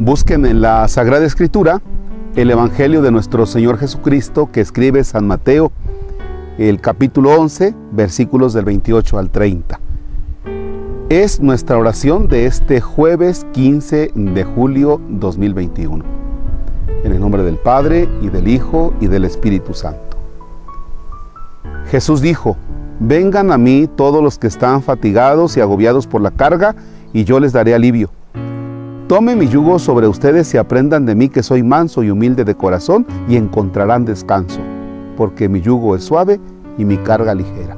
Busquen en la Sagrada Escritura el Evangelio de nuestro Señor Jesucristo que escribe San Mateo, el capítulo 11, versículos del 28 al 30. Es nuestra oración de este jueves 15 de julio 2021. En el nombre del Padre y del Hijo y del Espíritu Santo. Jesús dijo, vengan a mí todos los que están fatigados y agobiados por la carga, y yo les daré alivio. Tome mi yugo sobre ustedes y aprendan de mí que soy manso y humilde de corazón y encontrarán descanso, porque mi yugo es suave y mi carga ligera.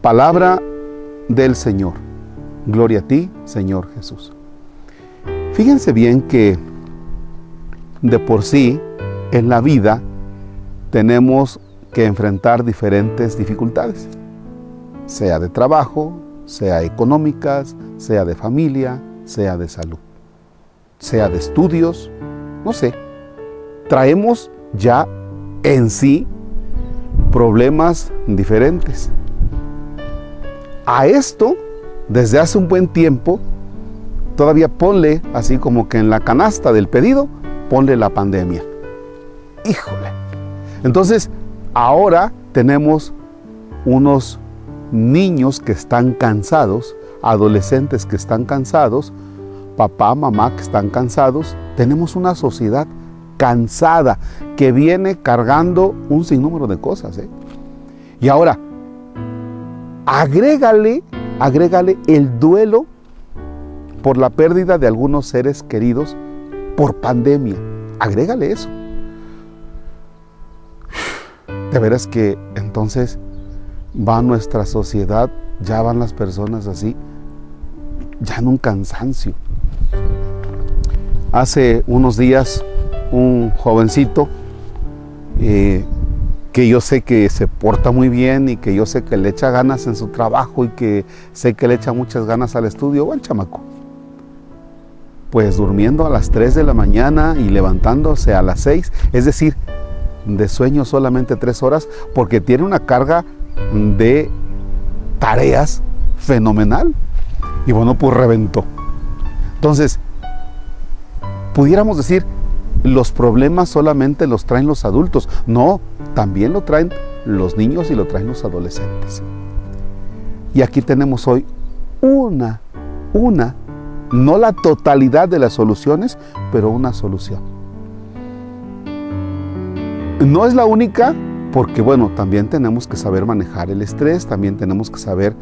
Palabra del Señor. Gloria a ti, Señor Jesús. Fíjense bien que de por sí en la vida tenemos que enfrentar diferentes dificultades, sea de trabajo, sea económicas, sea de familia, sea de salud, sea de estudios, no sé. Traemos ya en sí problemas diferentes. A esto, desde hace un buen tiempo, todavía ponle, así como que en la canasta del pedido, ponle la pandemia. Híjole. Entonces, ahora tenemos unos niños que están cansados adolescentes que están cansados, papá, mamá que están cansados. Tenemos una sociedad cansada que viene cargando un sinnúmero de cosas. ¿eh? Y ahora, agrégale, agrégale el duelo por la pérdida de algunos seres queridos por pandemia. Agrégale eso. De veras que entonces va nuestra sociedad, ya van las personas así ya en un cansancio. Hace unos días un jovencito eh, que yo sé que se porta muy bien y que yo sé que le echa ganas en su trabajo y que sé que le echa muchas ganas al estudio, buen chamaco. Pues durmiendo a las 3 de la mañana y levantándose a las 6, es decir, de sueño solamente 3 horas, porque tiene una carga de tareas fenomenal y bueno, pues reventó. Entonces, pudiéramos decir, los problemas solamente los traen los adultos. No, también lo traen los niños y lo traen los adolescentes. Y aquí tenemos hoy una, una, no la totalidad de las soluciones, pero una solución. No es la única, porque bueno, también tenemos que saber manejar el estrés, también tenemos que saber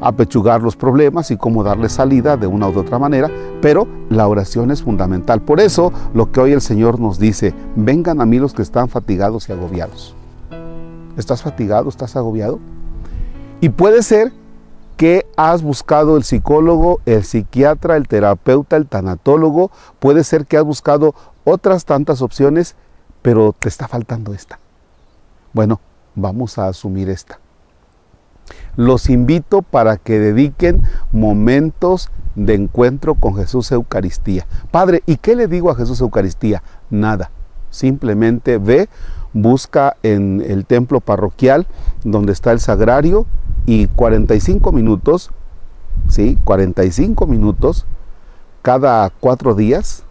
apechugar los problemas y cómo darle salida de una u otra manera, pero la oración es fundamental. Por eso lo que hoy el Señor nos dice, vengan a mí los que están fatigados y agobiados. ¿Estás fatigado? ¿Estás agobiado? Y puede ser que has buscado el psicólogo, el psiquiatra, el terapeuta, el tanatólogo, puede ser que has buscado otras tantas opciones, pero te está faltando esta. Bueno, vamos a asumir esta los invito para que dediquen momentos de encuentro con Jesús Eucaristía. Padre, ¿y qué le digo a Jesús Eucaristía? Nada. Simplemente ve, busca en el templo parroquial donde está el sagrario y 45 minutos, ¿sí? 45 minutos cada cuatro días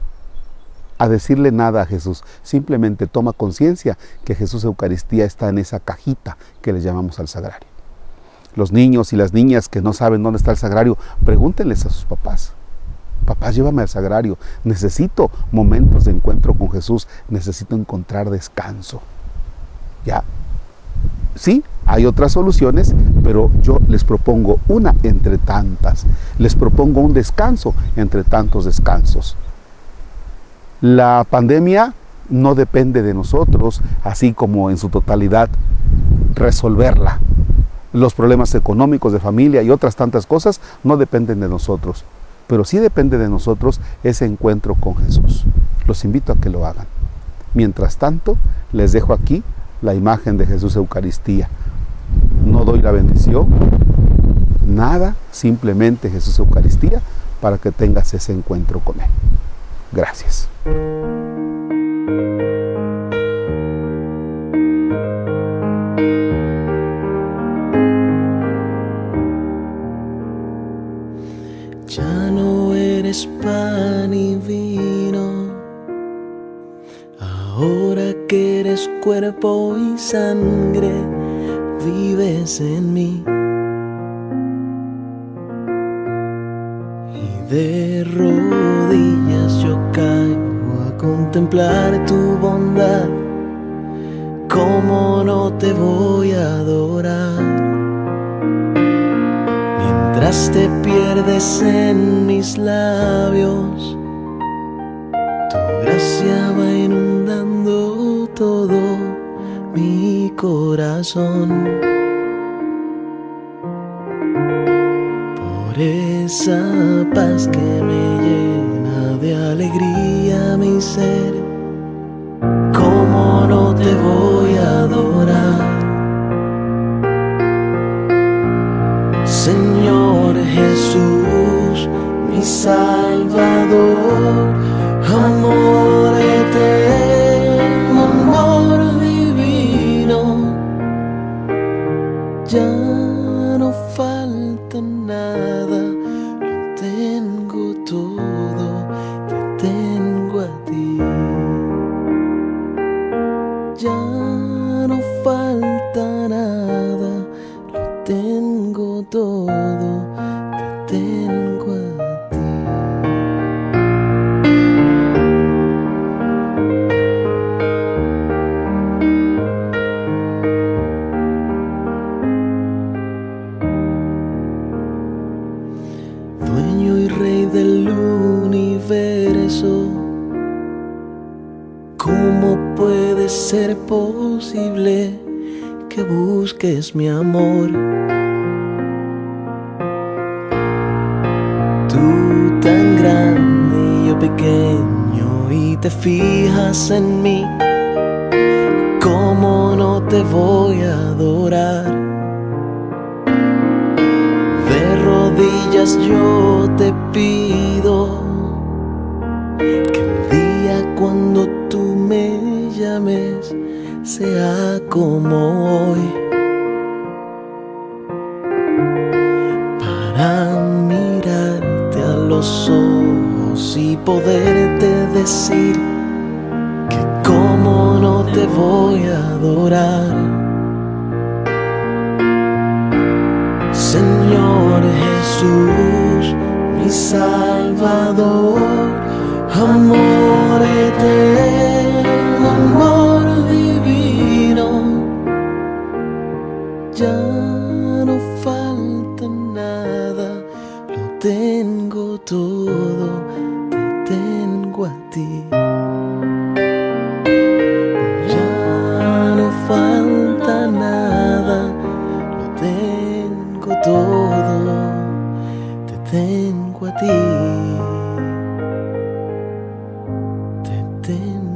a decirle nada a Jesús. Simplemente toma conciencia que Jesús Eucaristía está en esa cajita que le llamamos al sagrario los niños y las niñas que no saben dónde está el sagrario, pregúntenles a sus papás. Papás, llévame al sagrario. Necesito momentos de encuentro con Jesús. Necesito encontrar descanso. ¿Ya? Sí, hay otras soluciones, pero yo les propongo una entre tantas. Les propongo un descanso entre tantos descansos. La pandemia no depende de nosotros, así como en su totalidad resolverla los problemas económicos de familia y otras tantas cosas no dependen de nosotros, pero sí depende de nosotros ese encuentro con Jesús. Los invito a que lo hagan. Mientras tanto, les dejo aquí la imagen de Jesús Eucaristía. No doy la bendición, nada, simplemente Jesús Eucaristía para que tengas ese encuentro con Él. Gracias. Ahora que eres cuerpo y sangre, vives en mí. Y de rodillas yo caigo a contemplar tu bondad. ¿Cómo no te voy a adorar? Mientras te pierdes en mis labios, tu gracia mi corazón. Por esa paz que me llena de alegría mi ser, ¿cómo no te voy a? Ya no falta nada, lo tengo todo, te tengo a ti. Ya no falta nada, lo tengo todo, ser posible que busques mi amor? Tú tan grande y yo pequeño y te fijas en mí, ¿cómo no te voy a adorar? De rodillas yo te pido que el día cuando tú me llames sea como hoy. Para mirarte a los ojos y poderte decir que como no te voy a adorar. Señor Jesús, mi Salvador, amor eterno, tengo a ti. Ya no falta nada, lo tengo todo, te tengo a ti. Te tengo